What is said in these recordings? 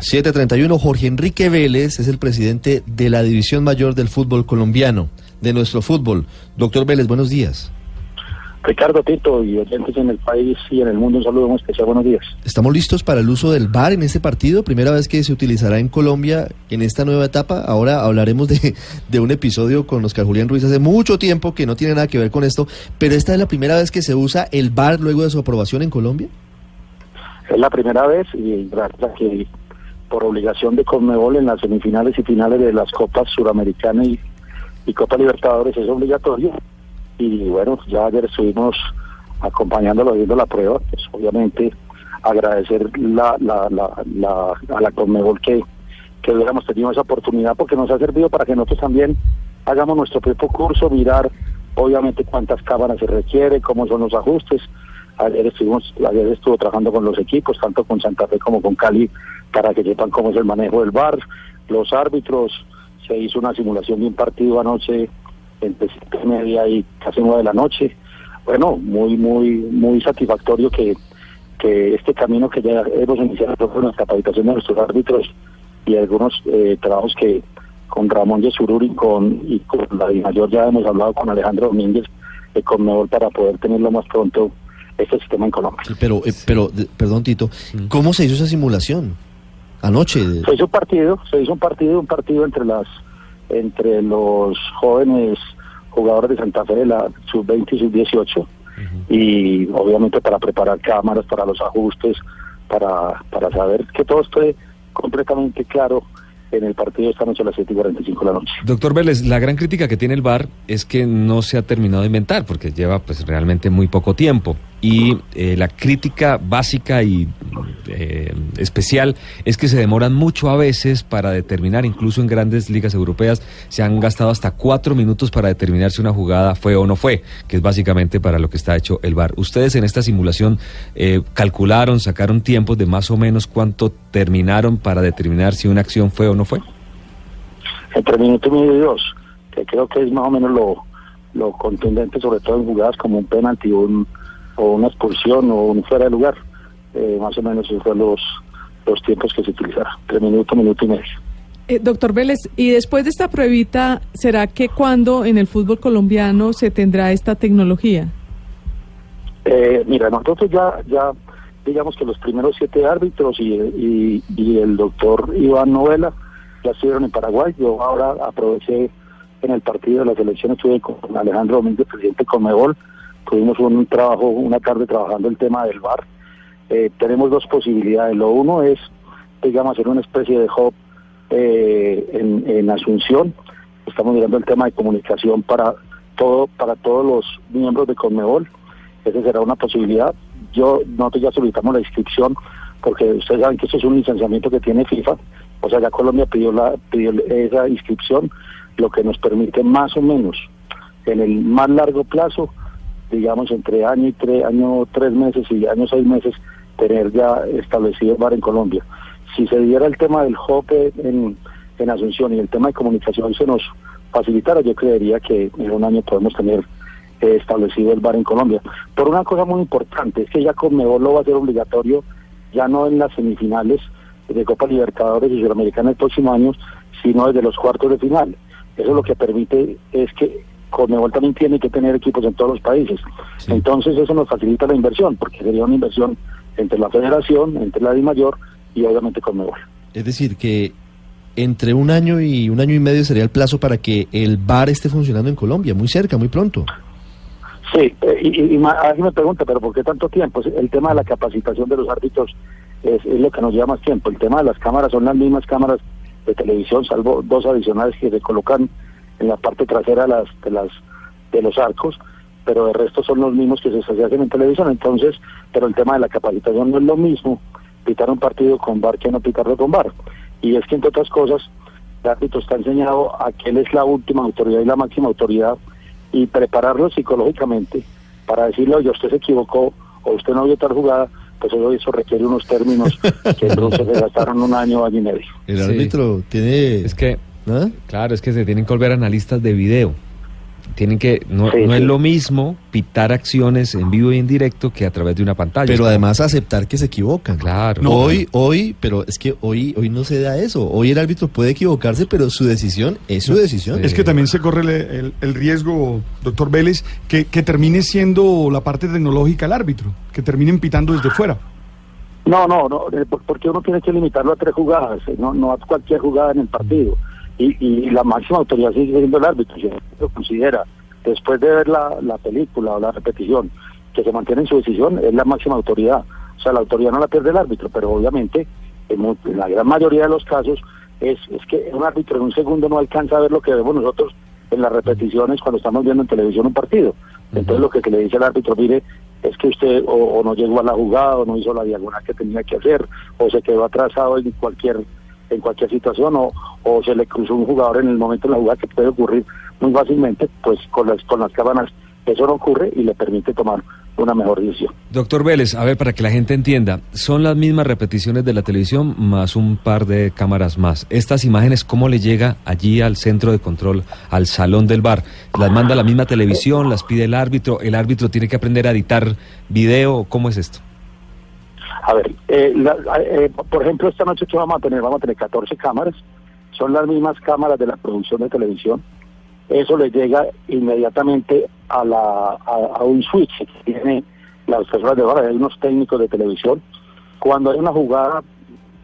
731, Jorge Enrique Vélez es el presidente de la División Mayor del Fútbol Colombiano, de nuestro fútbol. Doctor Vélez, buenos días. Ricardo Tito y oyentes en el país y en el mundo, un saludo muy especial, buenos días. ¿Estamos listos para el uso del VAR en este partido? Primera vez que se utilizará en Colombia en esta nueva etapa. Ahora hablaremos de, de un episodio con Oscar Julián Ruiz hace mucho tiempo que no tiene nada que ver con esto, pero esta es la primera vez que se usa el VAR luego de su aprobación en Colombia. Es la primera vez y gracias a que por obligación de Conmebol en las semifinales y finales de las Copas Suramericana y, y Copa Libertadores es obligatorio y bueno, ya ayer estuvimos acompañándolo, viendo la prueba, pues obviamente agradecer la, la, la, la, a la Conmebol que, que hubiéramos tenido esa oportunidad porque nos ha servido para que nosotros también hagamos nuestro propio curso, mirar obviamente cuántas cámaras se requiere, cómo son los ajustes. Ayer estuvimos, ayer estuvo trabajando con los equipos, tanto con Santa Fe como con Cali, para que sepan cómo es el manejo del bar, los árbitros, se hizo una simulación de un partido anoche entre siete y media y casi nueve de la noche. Bueno, muy, muy, muy satisfactorio que, que este camino que ya hemos iniciado con la capacitación de nuestros árbitros y algunos eh, trabajos que con Ramón Yesururi y con, y con la mayor ya hemos hablado con Alejandro Domínguez eh, con Mejor para poder tenerlo más pronto este sistema en Colombia. Pero, eh, pero, perdón Tito, ¿cómo se hizo esa simulación? Anoche. Se hizo un partido, se hizo un partido, un partido entre las, entre los jóvenes jugadores de Santa Fe de la sub-20 y sub-18 y obviamente para preparar cámaras, para los ajustes, para, para saber que todo esté completamente claro en el partido esta noche a las 7 y 45 de la noche. Doctor Vélez, la gran crítica que tiene el VAR es que no se ha terminado de inventar, porque lleva pues realmente muy poco tiempo. Y eh, la crítica básica y eh, especial es que se demoran mucho a veces para determinar, incluso en grandes ligas europeas, se han gastado hasta cuatro minutos para determinar si una jugada fue o no fue, que es básicamente para lo que está hecho el VAR. Ustedes en esta simulación eh, calcularon, sacaron tiempos de más o menos cuánto terminaron para determinar si una acción fue o no fue. entre minuto y medio y dos, que creo que es más o menos lo, lo contundente, sobre todo en jugadas como un penalti o, un, o una expulsión o un fuera de lugar. Eh, más o menos esos fueron los, los tiempos que se utilizaron, entre minuto, minuto y medio. Eh, doctor Vélez, y después de esta pruebita, ¿será que cuando en el fútbol colombiano se tendrá esta tecnología? Eh, mira, nosotros ya, ya, digamos que los primeros siete árbitros y, y, y el doctor Iván Novela ya estuvieron en Paraguay. Yo ahora aproveché en el partido de las elecciones, estuve con Alejandro Domínguez, presidente de Comebol. Tuvimos un trabajo, una tarde trabajando el tema del VAR. Eh, tenemos dos posibilidades. Lo uno es, digamos, hacer una especie de hub eh, en, en Asunción. Estamos mirando el tema de comunicación para todo, para todos los miembros de Conmebol. Esa será una posibilidad. Yo, nosotros ya solicitamos la inscripción porque ustedes saben que esto es un licenciamiento que tiene FIFA. O sea, ya Colombia pidió, la, pidió esa inscripción, lo que nos permite más o menos en el más largo plazo, digamos entre año y tres, año tres meses y año seis meses, tener ya establecido el bar en Colombia. Si se diera el tema del JOPE en, en Asunción y el tema de comunicación se nos facilitara, yo creería que en un año podemos tener eh, establecido el bar en Colombia. Por una cosa muy importante, es que ya Conmebol lo va a ser obligatorio, ya no en las semifinales de Copa Libertadores y Sudamericana el próximo año, sino desde los cuartos de final. Eso lo que permite es que Conmebol también tiene que tener equipos en todos los países. Entonces eso nos facilita la inversión, porque sería una inversión entre la federación, entre la DIMAYOR y obviamente Conmebol. Es decir, que entre un año y un año y medio sería el plazo para que el VAR esté funcionando en Colombia, muy cerca, muy pronto. Sí, eh, y, y, y alguien me pregunta, pero ¿por qué tanto tiempo? El tema de la capacitación de los árbitros es, es lo que nos lleva más tiempo. El tema de las cámaras son las mismas cámaras de televisión, salvo dos adicionales que se colocan en la parte trasera de las de las de los arcos, pero el resto son los mismos que se, hacen en televisión. Entonces, pero el tema de la capacitación no es lo mismo pitar un partido con bar que no pitarlo con bar. Y es que, entre otras cosas, el árbitro está enseñado a que él es la última autoridad y la máxima autoridad y prepararlo psicológicamente para decirle, oye, usted se equivocó o usted no vio tal jugada, pues eso requiere unos términos que entonces se gastaron un año, año y medio. El Sí. árbitro tiene... Es que, Claro, es que se tienen que volver analistas de video. Tienen que, no, Sí, no es lo mismo pitar acciones en vivo y en directo que a través de una pantalla. Pero además aceptar que se equivocan. Claro. No, hoy, hoy, pero es que hoy, hoy no se da eso. Hoy el árbitro puede equivocarse, pero su decisión es su decisión. Es que también se corre el, el- el riesgo, doctor Vélez, que, que termine siendo la parte tecnológica el árbitro, que terminen pitando desde fuera. No, no, no, eh, por- porque uno tiene que limitarlo a tres jugadas, eh, no, no a cualquier jugada en el partido. Y, y la máxima autoridad sigue siendo el árbitro, si el árbitro considera, después de ver la, la película o la repetición, que se mantiene en su decisión, es la máxima autoridad. O sea, la autoridad no la pierde el árbitro, pero obviamente, en, la gran mayoría de los casos, es, es que un árbitro en un segundo no alcanza a ver lo que vemos nosotros en las repeticiones cuando estamos viendo en televisión un partido. Entonces lo que le dice al árbitro, mire, es que usted o, o no llegó a la jugada o no hizo la diagonal que tenía que hacer o se quedó atrasado en cualquier en cualquier situación o, o se le cruzó un jugador en el momento de la jugada que puede ocurrir muy fácilmente, pues con las con las cámaras eso no ocurre y le permite tomar una mejor decisión. Doctor Vélez, a ver, para que la gente entienda, son las mismas repeticiones de la televisión más un par de cámaras más. Estas imágenes, ¿cómo le llega allí al centro de control, al salón del bar? ¿Las manda la misma televisión? ¿Las pide el árbitro? ¿El árbitro tiene que aprender a editar video? ¿Cómo es esto? A ver, eh, la- eh, por ejemplo, esta noche que vamos a tener, vamos a tener 14 cámaras, son las mismas cámaras de la producción de televisión. Eso le llega inmediatamente a, la, a, un switch que tiene las personas de bar, hay unos técnicos de televisión. Cuando hay una jugada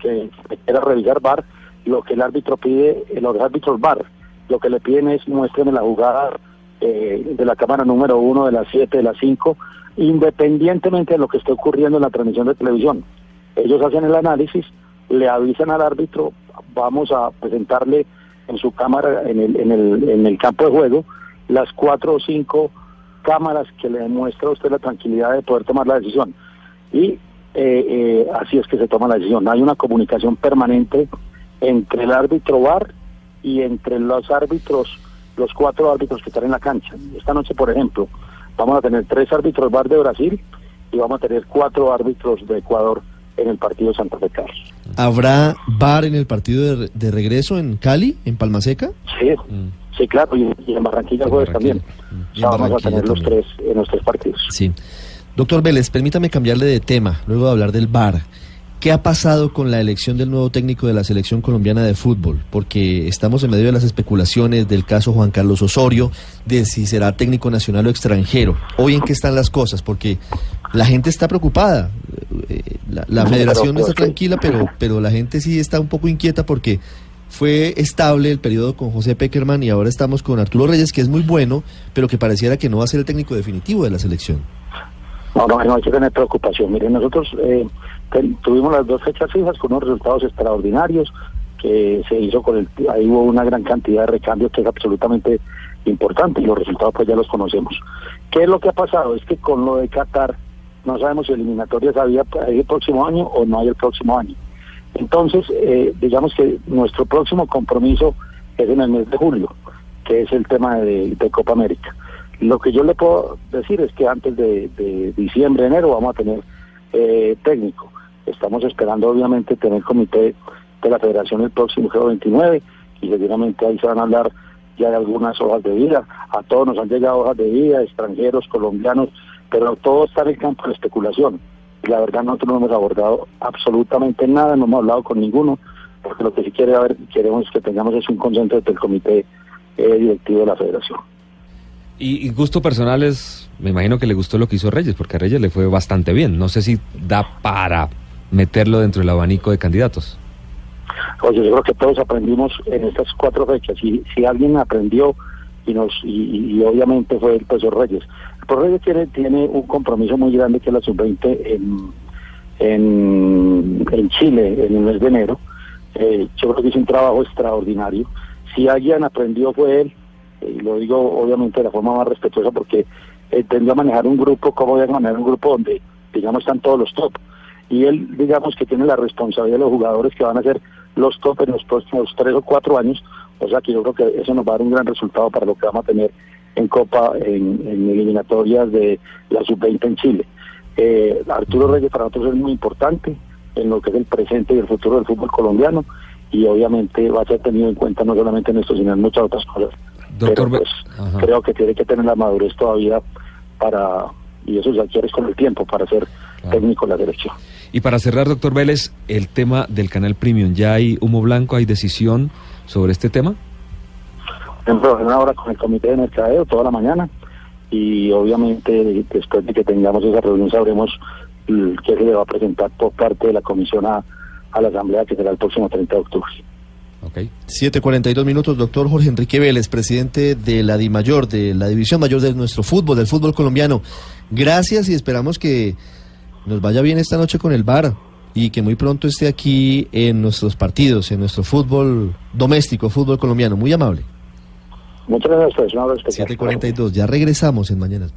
que quiera revisar bar, lo que el árbitro pide, eh, los árbitros bar, lo que le piden es muéstrame la jugada eh, de la cámara número uno, de las siete, de las cinco, independientemente de lo que esté ocurriendo en la transmisión de televisión. Ellos hacen el análisis, le avisan al árbitro, vamos a presentarle en su cámara, en el, en el, en el campo de juego, las cuatro o cinco cámaras que le demuestra a usted la tranquilidad de poder tomar la decisión. Y eh, eh, así es que se toma la decisión. Hay una comunicación permanente entre el árbitro VAR y entre los árbitros, los cuatro árbitros que están en la cancha. Esta noche, por ejemplo, vamos a tener tres árbitros VAR de Brasil y vamos a tener cuatro árbitros de Ecuador en el partido Santa Fe Carlos. ¿Habrá bar en el partido de, de regreso en Cali, en Palma Seca? Sí, sí, claro, y, y en Barranquilla el jueves también. Y O sea, en vamos a Barranquilla tener los tres en los tres partidos. Sí. Doctor Vélez, permítame cambiarle de tema, luego de hablar del bar. ¿Qué ha pasado con la elección del nuevo técnico de la selección colombiana de fútbol? Porque estamos en medio de las especulaciones del caso Juan Carlos Osorio, de si será técnico nacional o extranjero. Hoy en qué están las cosas, porque la gente está preocupada. Eh, La, la No, federación pero, está tranquila, pero, pero la gente sí está un poco inquieta porque fue estable el periodo con José Peckerman y ahora estamos con Arturo Reyes, que es muy bueno, pero que pareciera que no va a ser el técnico definitivo de la selección. No, no, no hay que tener preocupación. Miren, nosotros eh, tuvimos las dos fechas fijas con unos resultados extraordinarios que se hizo con el... Ahí hubo una gran cantidad de recambios que es absolutamente importante y los resultados pues ya los conocemos. ¿Qué es lo que ha pasado? Es que con lo de Qatar no sabemos si eliminatorias había el próximo año o no hay el próximo año. Entonces, eh, digamos que nuestro próximo compromiso es en el mes de julio, que es el tema de, de Copa América. Lo que yo le puedo decir es que antes de, de diciembre, enero, vamos a tener eh, técnico. Estamos esperando, obviamente, tener comité de la federación el próximo jueves 29 y seguramente ahí se van a hablar ya de algunas hojas de vida. A todos nos han llegado hojas de vida, extranjeros, colombianos, pero todo está en el campo de la especulación. Y la verdad nosotros no hemos abordado absolutamente nada, no hemos hablado con ninguno, porque lo que sí quiere haber, queremos que tengamos es un consenso del comité eh, directivo de la federación. Y gusto personal es, me imagino que le gustó lo que hizo Reyes, porque a Reyes le fue bastante bien. No sé si da para meterlo dentro del abanico de candidatos. Oye, yo creo que todos aprendimos en estas cuatro fechas. Y si alguien aprendió y nos y, y obviamente fue el profesor Reyes. El profesor Reyes tiene, tiene un compromiso muy grande que es la sub-20 en, en, Chile en el mes de enero. Eh, yo creo que hizo un trabajo extraordinario. Si alguien aprendió fue él, eh, y lo digo obviamente de la forma más respetuosa porque entendió a manejar un grupo, cómo debe manejar un grupo donde, digamos, están todos los top. Y él, digamos que tiene la responsabilidad de los jugadores que van a ser los top en los próximos tres o cuatro años, o sea que yo creo que eso nos va a dar un gran resultado para lo que vamos a tener en Copa, en, en eliminatorias de la Sub-20 en Chile. Eh, Arturo Reyes para nosotros es muy importante en lo que es el presente y el futuro del fútbol colombiano y obviamente va a ser tenido en cuenta no solamente en esto, sino en muchas otras cosas. Doctor Pero pues creo que tiene que tener la madurez todavía para, y eso se adquiere con el tiempo, para ser. Técnico de la selección. Y para cerrar, doctor Vélez, el tema del canal Premium, ¿ya hay humo blanco, hay decisión sobre este tema? en una hora con el comité de mercadeo toda la mañana y obviamente después de que tengamos esa reunión sabremos qué se le va a presentar por parte de la comisión a, a la asamblea que será el próximo 30 de octubre. Ok. 7.42 minutos, doctor Jorge Enrique Vélez, presidente de la DIMAYOR, de la División Mayor de nuestro fútbol, del fútbol colombiano. Gracias y esperamos que nos vaya bien esta noche con el VAR y que muy pronto esté aquí en nuestros partidos, en nuestro fútbol doméstico, fútbol colombiano. Muy amable. Muchas gracias, pues, un abrazo especial. 7.42, ya regresamos en Mañanas.